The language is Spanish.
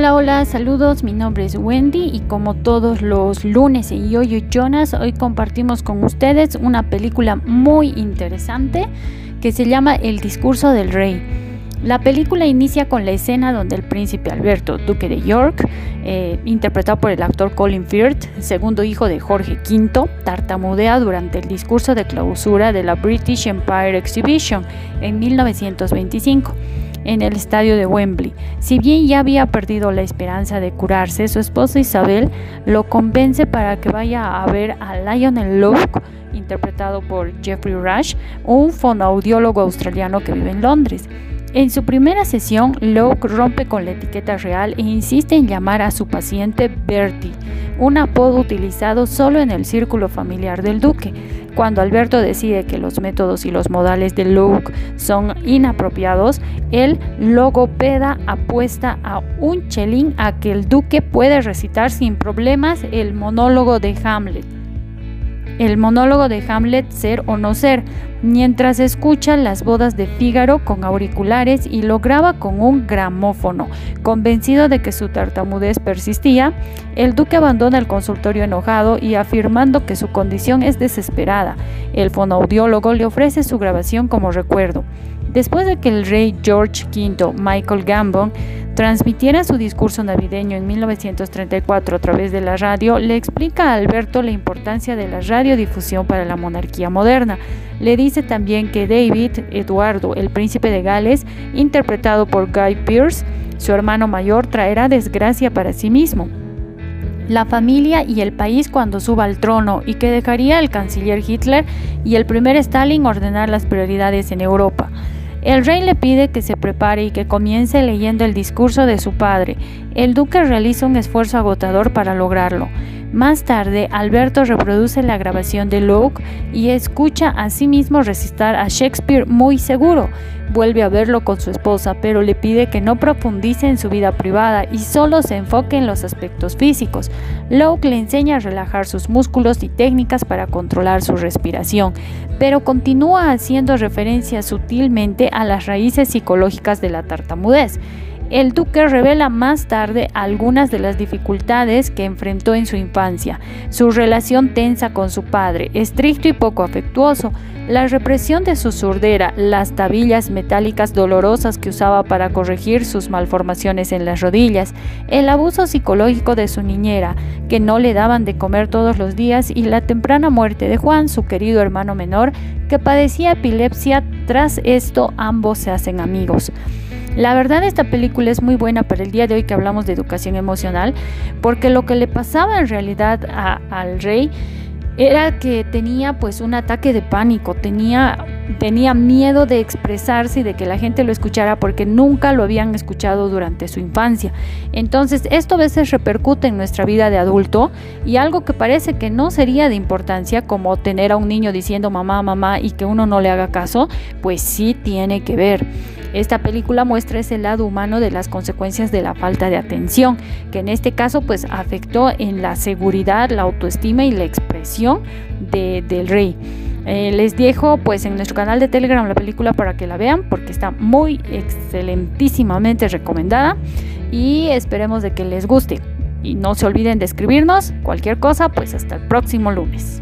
Hola, saludos, mi nombre es Wendy y como todos los lunes en Yoyo Jonas, hoy compartimos con ustedes una película muy interesante que se llama El discurso del rey. La película inicia con la escena donde el príncipe Alberto, duque de York, eh, interpretado por el actor Colin Firth, segundo hijo de Jorge V, tartamudea durante el discurso de clausura de la British Empire Exhibition en 1925 en el estadio de Wembley. Si bien ya había perdido la esperanza de curarse, su esposa Isabel lo convence para que vaya a ver a Lionel Locke, interpretado por Jeffrey Rush, un fonoaudiólogo australiano que vive en Londres. En su primera sesión, Locke rompe con la etiqueta real e insiste en llamar a su paciente Bertie, un apodo utilizado solo en el círculo familiar del duque. Cuando Alberto decide que los métodos y los modales de Locke son inapropiados, el logopeda apuesta a un chelín a que el duque puede recitar sin problemas el monólogo de Hamlet el monólogo de Hamlet Ser o no ser, mientras escucha las bodas de Fígaro con auriculares y lo graba con un gramófono. Convencido de que su tartamudez persistía, el duque abandona el consultorio enojado y afirmando que su condición es desesperada. El fonoaudiólogo le ofrece su grabación como recuerdo. Después de que el rey George V, Michael Gambon, transmitiera su discurso navideño en 1934 a través de la radio, le explica a Alberto la importancia de la radiodifusión para la monarquía moderna. Le dice también que David Eduardo, el príncipe de Gales, interpretado por Guy Pearce, su hermano mayor, traerá desgracia para sí mismo la familia y el país cuando suba al trono y que dejaría al canciller Hitler y el primer Stalin ordenar las prioridades en Europa. El rey le pide que se prepare y que comience leyendo el discurso de su padre. El duque realiza un esfuerzo agotador para lograrlo. Más tarde, Alberto reproduce la grabación de Locke y escucha a sí mismo recitar a Shakespeare muy seguro. Vuelve a verlo con su esposa, pero le pide que no profundice en su vida privada y solo se enfoque en los aspectos físicos. Locke le enseña a relajar sus músculos y técnicas para controlar su respiración, pero continúa haciendo referencia sutilmente a las raíces psicológicas de la tartamudez. El duque revela más tarde algunas de las dificultades que enfrentó en su infancia, su relación tensa con su padre, estricto y poco afectuoso, la represión de su surdera, las tabillas metálicas dolorosas que usaba para corregir sus malformaciones en las rodillas, el abuso psicológico de su niñera, que no le daban de comer todos los días, y la temprana muerte de Juan, su querido hermano menor, que padecía epilepsia. Tras esto, ambos se hacen amigos. La verdad esta película es muy buena para el día de hoy que hablamos de educación emocional, porque lo que le pasaba en realidad al rey era que tenía pues un ataque de pánico, tenía, tenía miedo de expresarse y de que la gente lo escuchara porque nunca lo habían escuchado durante su infancia. Entonces esto a veces repercute en nuestra vida de adulto y algo que parece que no sería de importancia como tener a un niño diciendo mamá, mamá y que uno no le haga caso, pues sí tiene que ver. Esta película muestra ese lado humano de las consecuencias de la falta de atención, que en este caso pues afectó en la seguridad, la autoestima y la expresión del rey. Eh, les dejo pues en nuestro canal de Telegram la película para que la vean porque está muy excelentísimamente recomendada y esperemos de que les guste. Y no se olviden de escribirnos cualquier cosa pues hasta el próximo lunes.